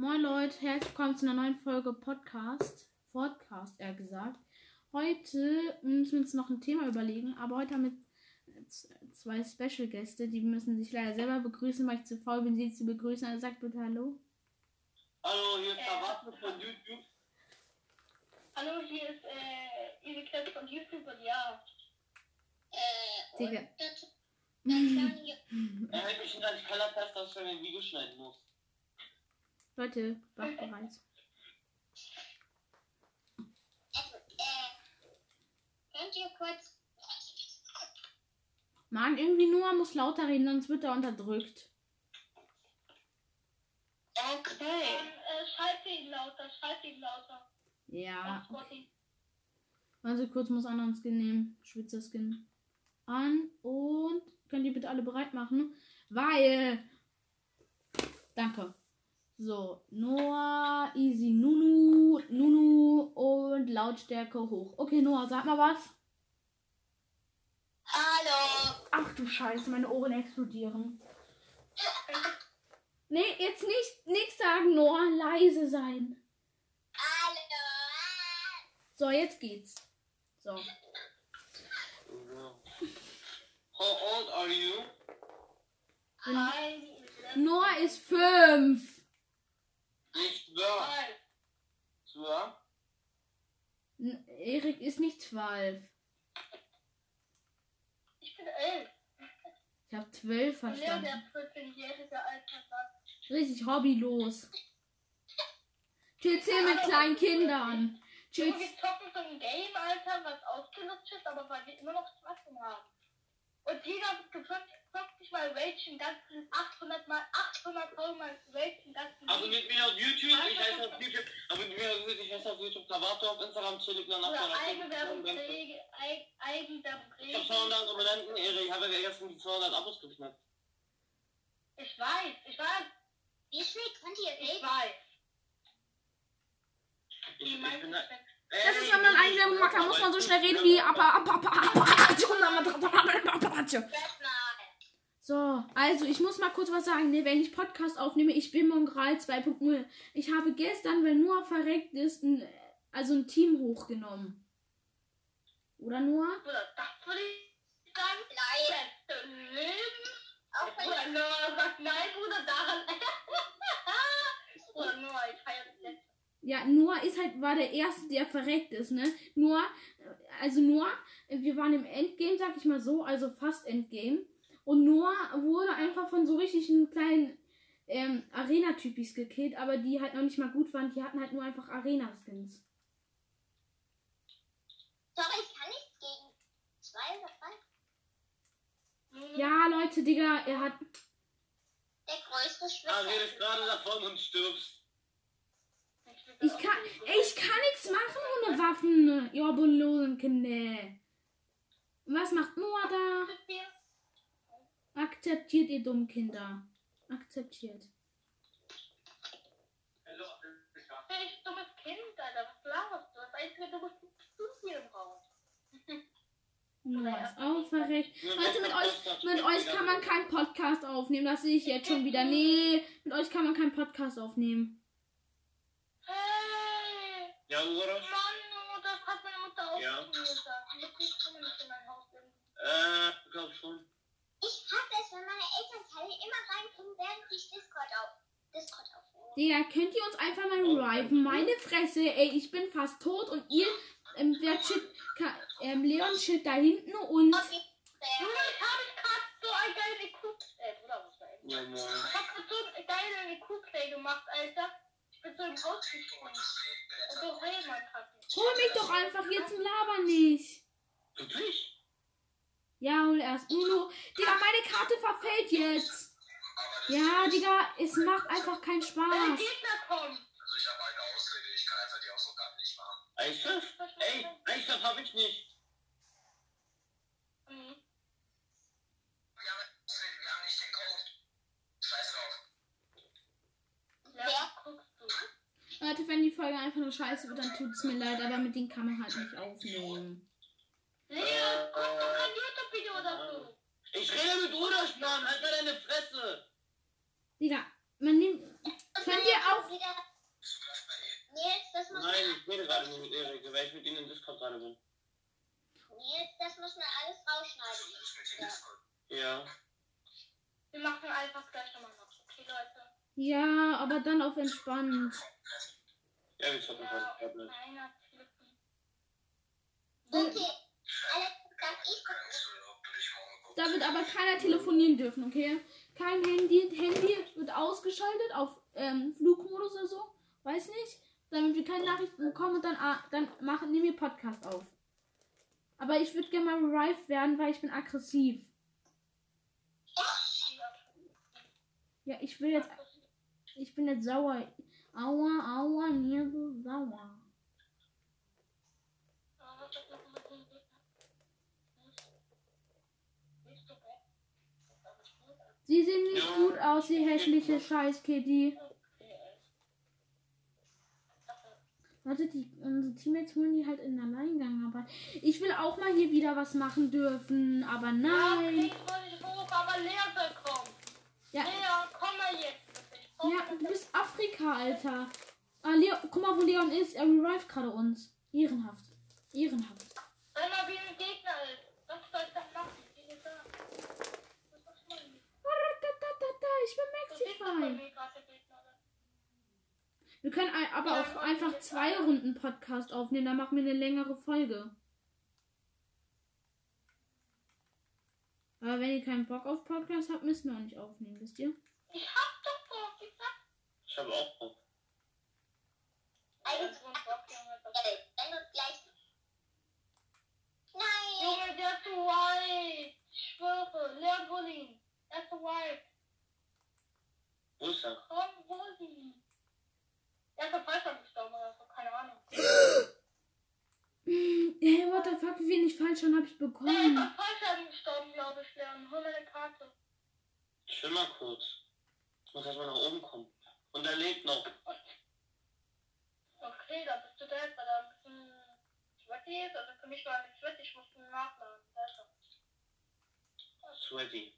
Moin Leute, herzlich willkommen zu einer neuen Folge Podcast. Podcast, eher gesagt. Heute müssen wir uns noch ein Thema überlegen, aber heute haben wir zwei Special-Gäste, die müssen sich leider selber begrüßen, weil ich zu faul bin, sie zu begrüßen. Also sagt bitte Hallo. Hallo, hier ist Äh, Tabato von YouTube. Hallo, hier ist äh, Clips von YouTube und ja. Äh, Digga. und. Er hält mich nicht keiner fest, dass ich ein Video schneiden muss. Leute, wach bereit. Also, äh, könnt ihr kurz. Mann, irgendwie Noah muss lauter reden, sonst wird er unterdrückt. Okay. äh, schalte ihn lauter, schalte ihn lauter. Ja, Spotify. also kurz muss anderen Skin nehmen. Schwitzer Skin. An und könnt ihr bitte alle bereit machen? Weil. Danke. So, Noah, Easy, Nunu, Nunu und Lautstärke hoch. Okay, Noah, sag mal was. Hallo. Ach du Scheiße, meine Ohren explodieren. Nee, jetzt nicht nichts sagen, Noah, leise sein. Hallo. So, jetzt geht's. So. How old are you? Hi. Noah ist fünf. Ich schwör. Hi. Schwör? N- Erik ist nicht zwölf. Ich bin elf. Ich habe zwölf Und Leo, verstanden. der 14-jährige Alter. Richtig hobbylos. Chill mit kleinen Kindern. Chill. Wir zocken so ein Game, Alter, was ausgenutzt ist, aber weil wir immer noch Spaß haben. Und jeder wird gefragt, 50 mal Ragen, ganzen 800 mal, 800 mal Ragen, ganzen Abonniert mich auf YouTube, ich heiße auf YouTube. Abonniert mich auf YouTube, ich heiße auf YouTube Tabato, auf Instagram Telegram, Oder Nachbar, Eigenwerbungsträge, Eig- Ich hab Eigenwerbungsträge. 200 Abonnenten, Ehre, ich habe ja gestern die 200 Abos geknackt. Ich weiß, ich weiß, Wie schnell könnt ihr ich reden? weiß. Ich, Die ich meisten bin da. Das ist, wenn man Eigenwerbung macht, dann muss man so schnell reden wie. aber- aber- aber- aber- So, also ich muss mal kurz was sagen. Ne, wenn ich Podcast aufnehme, ich bin Mongrel 2.0. Ich habe gestern, weil Noah verreckt ist, ein, also ein Team hochgenommen. Oder Noah? Das würde ich sagen. Nein. Leben. Auch wenn Noah sagt nein, Bruder, daran. Bruder, Noah, ich feiere das letzte. Ja, Noah ist halt, war der Erste, der verreckt ist, ne? Noah, äh, also Noah, äh, wir waren im Endgame, sag ich mal so, also fast Endgame. Und Noah wurde einfach von so richtigen kleinen ähm, Arena-Typis gekillt, aber die halt noch nicht mal gut waren. Die hatten halt nur einfach Arena-Skins. Sorry, ich kann nichts gegen zwei oder drei. Ja, Leute, Digga, er hat. Der größte Ah, Schwitzer. redest gerade davon und stirbst. Ich kann, ey, ich kann nichts machen ohne Waffen. Ihr obolosen Kinder. Was macht Noah da? Akzeptiert ihr dummen Kinder. Akzeptiert. Ich dummes Kind, Alter. Was laberst du? Das einzige dummes Kind hier im Raum. Noah ist auch verreckt. Leute, mit euch, mit euch kann man keinen Podcast aufnehmen. Das sehe ich jetzt schon wieder. Nee, mit euch kann man keinen Podcast aufnehmen. Hey! Ja, Ura? Mann, das hat meine Mutter auch Ja. gesagt. Jetzt kann man nicht in mein Haus. Äh, glaub schon. Ich hasse es, wenn meine Elternteile immer reinkommen, während ich Discord auf. Discord aufnehme. Digga, könnt ihr uns einfach mal riven? Meine Fresse, ey, ich bin fast tot und ihr, ähm, der Chip, ka- ähm, Leon chillt da hinten und. Okay. Junge, ich habe gerade so ein geiles IQ... Äh, Bruder, was war Ja, moin. Ich hab grad so ein geiles IQ-Play gemacht, Alter. Ich bin so im Haus gesprungen. Und so Kacken. Hol mich doch einfach jetzt im Laber nicht. Wirklich? Ja, hol erst. Nuno, Digga, meine Karte verfällt jetzt. Ja, Digga, es macht einfach keinen Wenn Spaß. Gegner kommen. Also ich habe eine Ausrede, ich kann einfach die Hausaufgaben nicht machen. Eishof? Ey, Eishof hab ich nicht. Mhm. Wir haben eine Ausrede, wir haben nicht den Code. Scheiß drauf. Ja, guckst du. Leute, wenn die Folge einfach nur scheiße wird, dann tut's mir leid, aber mit denen kann man halt nicht aufnehmen. Leo, guck doch kein YouTube-Video dazu. Ich rede mit Udas, Mann. Halt mal deine Fresse. Digga, man nimmt. Könnt ihr auch. Wieder rede gerade nicht mit Erik, weil ich mit ihnen in Discord gerade bin. Nils, das muss man alles rausschneiden. Discord. Ja. Wir machen einfach gleich nochmal noch. Okay, Leute. Ja, aber dann auf entspannt. Ja, wir zocken Ja, fast Telefon. Okay. Da wird aber keiner telefonieren dürfen, okay? Kein Handy. Handy wird ausgeschaltet auf ähm, Flugmodus oder so. Weiß nicht. Damit wir keine Nachrichten bekommen und dann, ah, dann machen, nehmen wir Podcast auf. Aber ich würde gerne mal revived werden, weil ich bin aggressiv. Ja, ich will jetzt. Ich bin jetzt sauer. Aua, aua, mir so sauer. Sie sehen nicht gut aus, die hässliche Scheiß-Kitty. Warte, die, unsere Teammates holen die halt in Alleingang, aber ich will auch mal hier wieder was machen dürfen, aber Ja, nein. ich wollte hoch, aber Lea soll kommen. Ja, du bist Afrika, Alter. Ah, Leon, guck mal, wo Leon ist. Er revived gerade uns. Ehrenhaft. Ehrenhaft. Wenn mal wie ein Gegner ist. Was soll ich dann machen? Wie gesagt. Was machst du denn? Ratatata, Ich bin Du siehst doch bei Maxify. mir gerade der Gegner. oder? Wir können aber auch einfach zwei Runden Podcast aufnehmen, dann machen wir eine längere Folge. Aber wenn ihr keinen Bock auf Podcast habt, müssen wir auch nicht aufnehmen, wisst ihr? Ich hab doch Bock. Ich sag. Ich habe auch Bock. Eigentlich, Bock, Junge. Das- wenn du gleich. Nein! Junge, der ist so white. Ich schwöre. Er ist so white. Wo ist er? Komm, Bulli. Er ist auf Falschland gestorben oder so. Keine Ahnung. Hey, what the fuck, wie wenig falsch schon habe ich Er ist bekommen. auf Falschland gestorben, glaube ich, Leon. Hol mir eine Karte. Chill mal kurz. Ich muss erstmal nach oben kommen. Und er lebt noch. Okay, da bist du da jetzt, weil er ein bisschen sweaty ist. Also für mich war er nicht sweaty, ich musste ihn nachladen. Sweaty.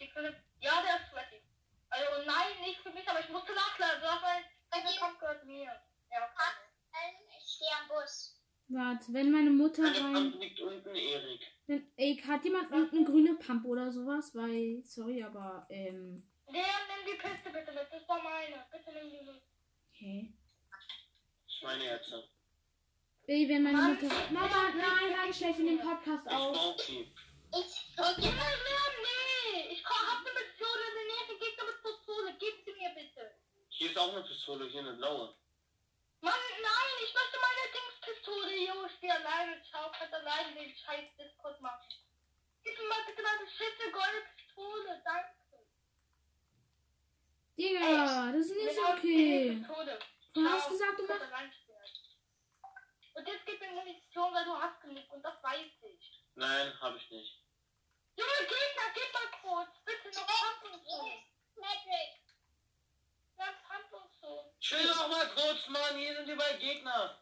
Die können, ja, der ist sweaty. Also nein, nicht für mich, aber ich musste nachladen. Du ein Kampf gehört mir. Ja, okay. Ich stehe am Bus. Warte, wenn meine Mutter Meine rein. Pump liegt unten, Erik. Wenn, ey, hat jemand irgendeine grüne Pump oder sowas? Weil, sorry, aber, ähm. Leon, nimm die Kiste bitte mit. Das war meine. Bitte nimm die mit. Okay. Das ist meine jetzt. Ey, wenn meine Mutter. Mama, nein, nein, schlecht in den Podcast Ich auf. brauch die. Ich Ja, drücke. Leon, nee. Ich hab eine Mission in der Nähe. Gegner mit Pistole. Gib. Hier ist auch eine Pistole, hier eine blaue. Mann, nein, ich möchte meine Dingspistole, Junge, ich stehe alleine, ciao, kann alleine den scheiß Discord machen. Gib mir mal bitte meine scheiße goldene Pistole, danke. Digga, das ist nicht okay. Du hast Ciao, gesagt, du machst. Und jetzt gib mir Munition, weil du hast genug und das weiß ich. Nein, habe ich nicht. Junge, Gegner, gib mal kurz, bitte noch Handlungszonen. Patrick. Ganz Handlungszonen. Chill doch mal kurz, Beiden Gegner.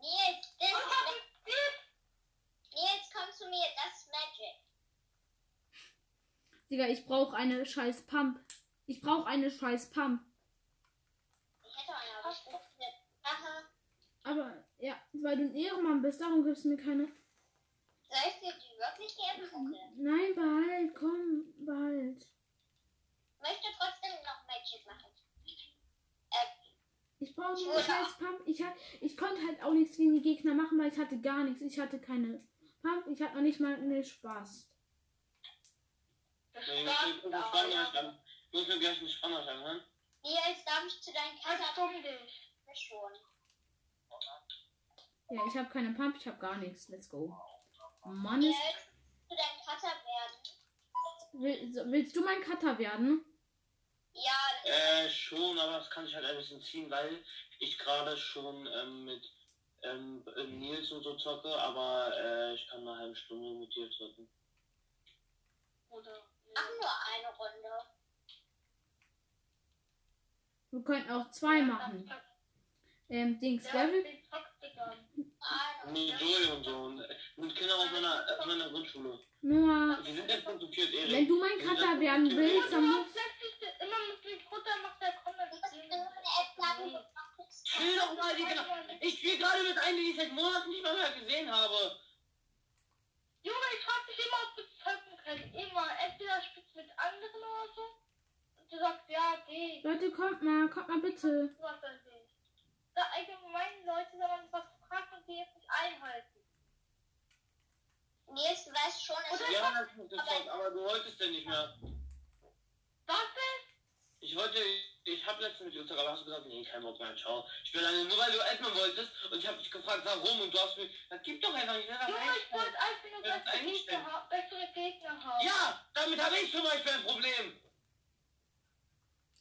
Nils, das? Nils, komm zu mir, das ist Magic. Digga, ich brauche eine scheiß Pump. Ich brauche eine scheiß Pump. Ich hätte eine, aber ich bin nicht. Aha. Aber, ja, weil du ein Ehrenmann bist, darum gibst du mir keine. Soll ich dir die wirklich geben? Nein, behalt, komm, behalt. Möchte trotzdem noch Magic machen. Nur eine scheiß Pump. Ich, hab, ich konnte halt auch nichts gegen die Gegner machen, weil ich hatte gar nichts. Ich hatte keine Pump, ich hatte noch nicht mal eine Spaß. Das Nee, muss mir mir gleich eine Sprachnachricht anhören. Nils, darf ich zu deinen Halt Kassern? stumm dich. Schon. Ja, ich habe keine Pump, ich habe gar nichts. Let's go. Mann, ist, Nils, zu deinem Cutter werden. will, willst du mein Cutter werden? Ja, Äh, schon, aber das kann ich halt ein bisschen ziehen, weil ich gerade schon ähm, mit ähm, Nils und so zocke, aber äh, ich kann eine halbe Stunde mit dir zocken. Oder? mach nur eine Runde. Wir könnten auch zwei machen. Ähm, Dings, Ja, Level. den du. Nee, Joey und so. Und, und Kinder aus meiner, aus meiner Grundschule. Nur, Die sind jetzt konzipiert, Erik. wenn du mein Cutter werden willst, dann Du musst letztlich immer mit dem Futter macht der. Du nix. Chill doch mal, Digga. Ich spiele gerade mit einem, den ich seit Monaten nicht mal mehr gesehen habe. Junge, ich frag dich immer, ob du zocken kannst. Immer. Entweder spielst du mit anderen oder so. Und du sagst, ja, geh. Leute, kommt mal, kommt mal bitte. Du das nicht. Da allgemein Leute, wenn man was fragt und die jetzt nicht einhalten. Nils, du weißt schon, es ist Ja, das ist aber du wolltest denn nicht mehr. Was ist? Ich wollte, ich habe letztens mit dir unterhalten, aber hast du gesagt, nee, kein Bock mehr, ciao. Ich will alleine, nur weil du Edmund wolltest und ich habe dich gefragt, warum und du hast mir, na gib doch einfach nicht, das Junge, ich wollte einfach nur Das ist bessere. Gegner, ha bessere Gegner haben. Ja, damit habe ich zum Beispiel ein Problem.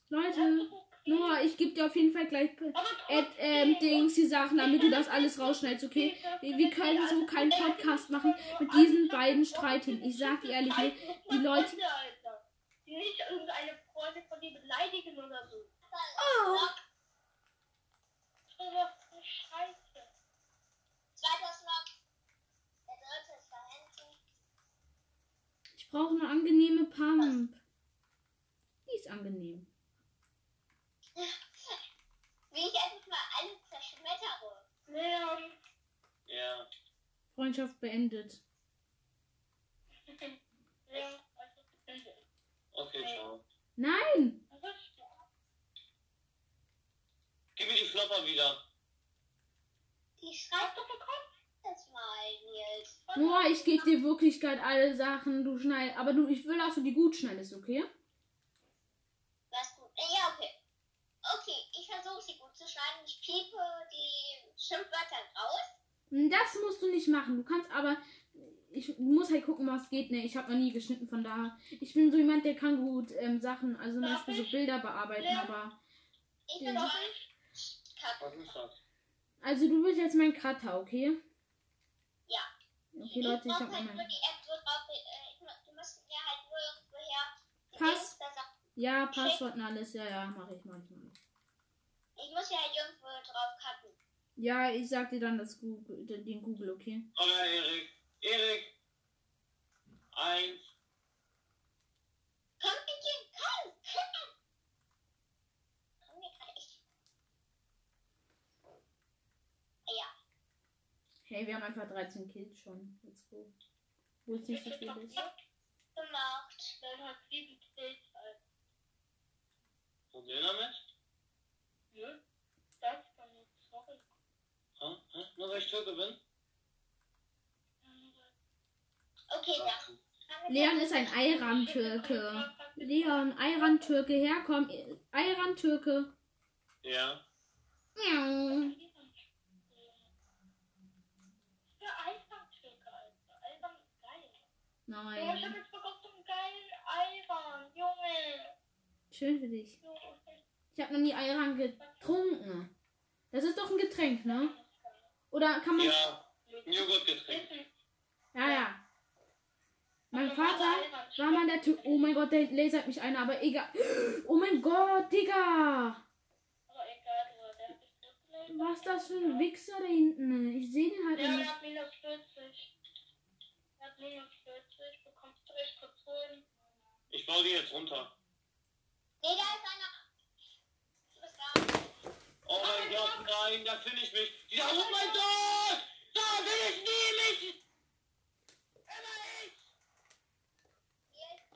Leute, Noah, ich gebe dir auf jeden Fall gleich trotzdem, ähm, Dings, die Sachen, damit du das alles rausschneidest, okay? Wir, können so keinen Podcast machen mit diesen beiden streiten. Ich sag dir ehrlich, die Leute. Die nicht irgendeine Freundin von dir beleidigen oder so. Oh, So was für Scheiße. Zweiter Slot. Der dritte ist da hinten. ich brauche eine angenehme Pump. Die ist angenehm. Wie ich einfach mal alle zerschmettere. Leon. Ja. Freundschaft beendet. Leon. Okay, ciao. Nein! Was ist das? Gib mir die Flopper wieder. Die schreibt du bekommen? das mal, Nils. Noah, ich gebe dir wirklich gerade alle Sachen. Du schneidest. Aber du, ich will, dass du die gut schneidest, okay? Was gut. Äh, Ja, okay. Okay, ich versuche sie gut zu schneiden. Ich piepe die Schimpfwörter raus. Das musst du nicht machen. Du kannst aber. Ich muss halt gucken, was geht. Ne, ich habe noch nie geschnitten, von daher. Ich bin so jemand, der kann gut ähm, Sachen, also zum Beispiel so? Bilder bearbeiten, Ja. aber. Ich bin. Was ist das? Also du bist jetzt mein Cutter, okay? Ja. Okay, Leute, ich habe halt mein. die. Äh, ich, musst mir halt die Pass. Ja, Passwort und alles. Ja, ja, mache ich, mach ich, mach ich. Ich muss ja halt irgendwo drauf cutten. Ja, ich sag dir dann das Google, den Google, okay? Oder Erik. Erik. Eins. Komm, Mädchen, komm, komm. Komm mir echt. Ja, Hey, wir haben einfach 13 Kills schon. Let's go. Wo es nicht so viel ist. gemacht. Leon hat sieben Kills, Alter. Problem damit? Nö. Das kann ich. Sorry. Hä? Hä? Nur weil ich Türke bin? Okay, wir Leon ist ein Ayran-Türke. Leon, Ayran-Türke, herkomm. Ayran-Türke. Ja. Miau. Ja, geil. Junge, ich Nein. hab jetzt Bock auf so einen geilen Eisern. Junge. Schön für dich. Ich habe noch nie Ayran getrunken. Das ist doch ein Getränk, ne? Oder kann man. Ja. Ein Ja, ja. Mein Vater war mal der Typ. Oh mein Gott, der lasert mich einer, aber egal. Oh mein Gott, Digga. Was ist das für ein Wichser da hinten? Ich sehe den halt Ja, der nicht. hat minus 40. Der hat minus 40. Bekommst du echt kurz holen. Ich baue die jetzt runter. Nee, da ist einer. Oh mein Gott, nein, da finde ich mich. Dieser, oh mein Gott! Da will ich nie mich! Immer ich! Nils,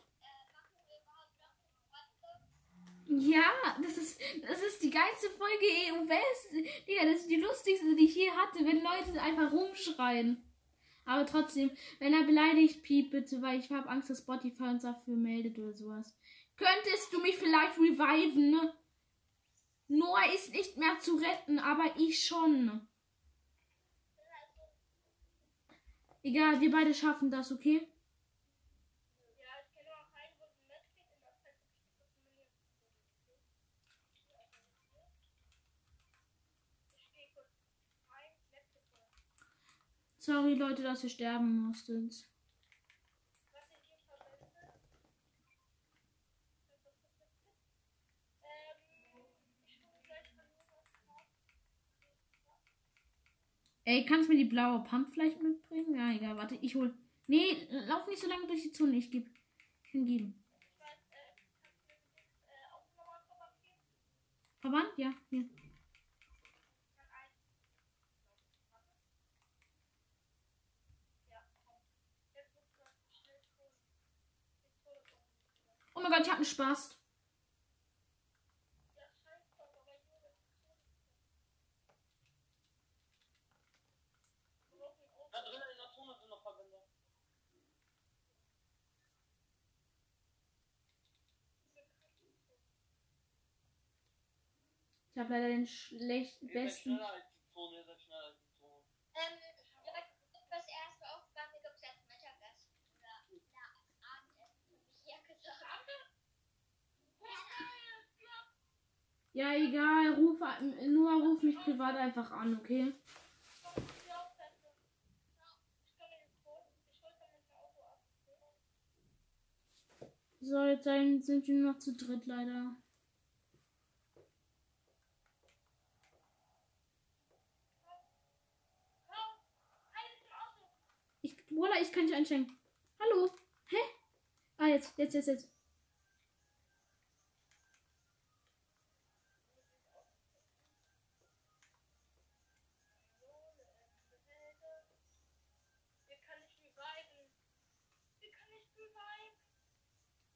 äh? Ja, das ist, das ist die geilste Folge EU West. Digga, das ist die lustigste, die ich je hatte, wenn Leute einfach rumschreien. Aber trotzdem, wenn er beleidigt, piep bitte, weil ich habe Angst, dass Spotify uns dafür meldet oder sowas. Könntest du mich vielleicht reviven? ne? Noah ist nicht mehr zu retten, aber ich schon. Egal, wir beide schaffen das, okay? Sorry, Leute, dass ihr sterben musstet. Ey, kannst du mir die blaue Pump vielleicht mitbringen? Ja, egal, warte, ich hol. Nee, lauf nicht so lange durch die Zone, ich geb. Hingeben. Verband? Ja, hier. Oh mein Gott, ich hab einen Spaß. Oder, na, Abendessen, habe ich ja egal, ruf, nur ruf mich privat einfach an, okay? So, jetzt sein- sind wir nur noch zu dritt leider. Ich, kann nicht einschenken. Hallo? Hä? Ah, jetzt, jetzt, jetzt, jetzt.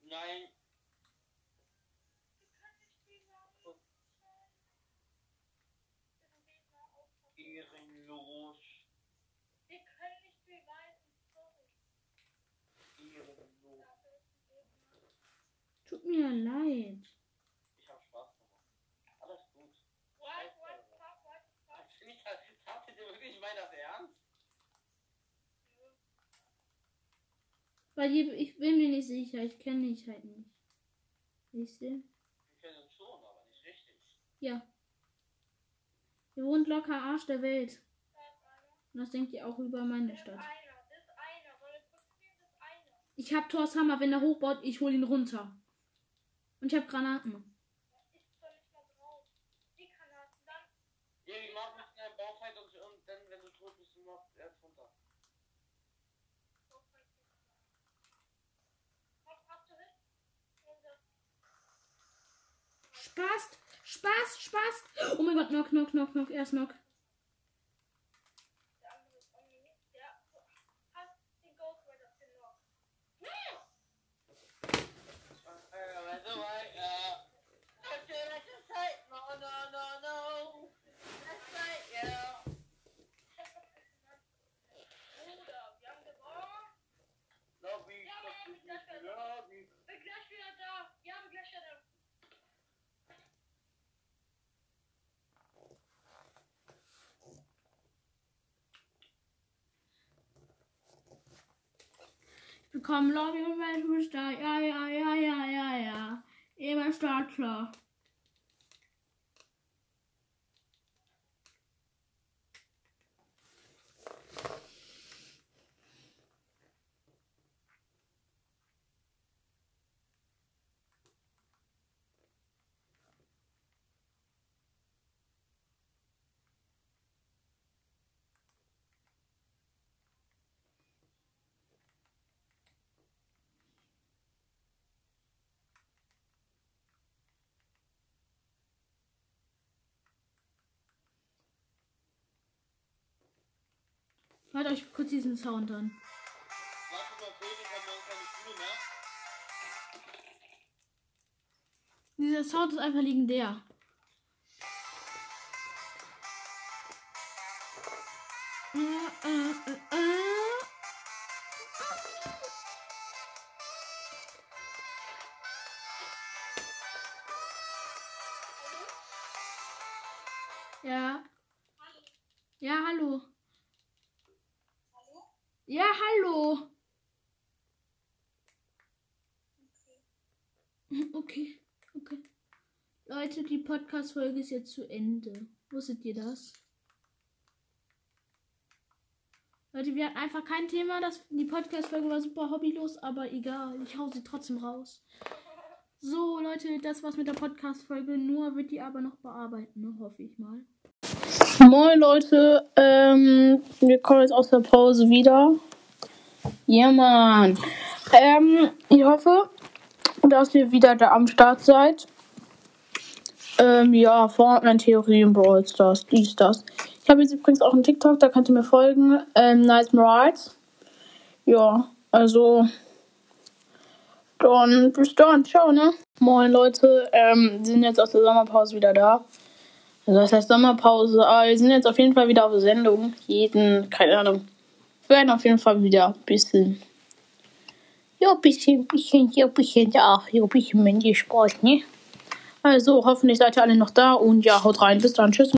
Nein. Ehrenlos. Tut mir leid. Ich hab Spaß gemacht. Alles gut. Hast du nicht- Habt ihr wirklich meint das ernst? Weil ich, ich bin mir nicht sicher. Ich kenne dich halt nicht. Siehst du? Wir kennen uns schon, aber nicht richtig. Ja. Ihr wohnt locker Arsch der Welt. Und das denkt ihr auch über meine Stadt. Ich hab Thors Hammer, wenn er hochbaut, ich hol ihn runter. Und ich hab Granaten. Ja, wir machen eine Baufight und, und dann, wenn du tot bist, machst du erst runter. Spaß, Spaß, Spaß. Oh mein Gott, knock, knock, knock, knock. Erst knock. Äh, warte mal, ja. Okay, das ist halt. No, no, no, no. Das ist halt, ja. Lobby, Lobby, Lobby. Bekommen Lobby und Weltmeister. Ja, ja, ja, ja, ja, ja. Immer Startler. Hört euch kurz diesen Sound an. Dieser Sound ist einfach legendär. Äh. Ja. Ja, hallo. Ja, hallo. Okay, okay. Leute, die Podcast-Folge ist jetzt zu Ende. Wusstet ihr das? Leute, wir hatten einfach kein Thema. Das, die Podcast-Folge war super hobbylos, aber egal. Ich hau sie trotzdem raus. So, Leute, das war's mit der Podcast-Folge. Nur wird die aber noch bearbeiten, hoffe ich mal. Moin, Leute. Ähm, wir kommen jetzt aus der Pause wieder. Ja, Mann. Ähm, ich hoffe, dass ihr wieder da am Start seid. Ähm, ja, Fortnite-Theorie und Brawl Stars, dies, das. Ich habe jetzt übrigens auch einen TikTok, da könnt ihr mir folgen. Ähm, Nice Morals. Ja, also Dann bis dann, ciao, ne? Moin Leute, ähm, sind jetzt aus der Sommerpause wieder da. Also das heißt Sommerpause, aber wir sind jetzt auf jeden Fall wieder auf Sendung. Jeden, keine Ahnung. Wir werden auf jeden Fall wieder ein bisschen. Ja, ein bisschen, bisschen, ja, ein bisschen da. Ja, ein bisschen Mensch Sport, ne? Also hoffentlich seid ihr alle noch da und ja, haut rein. Bis dann, tschüss.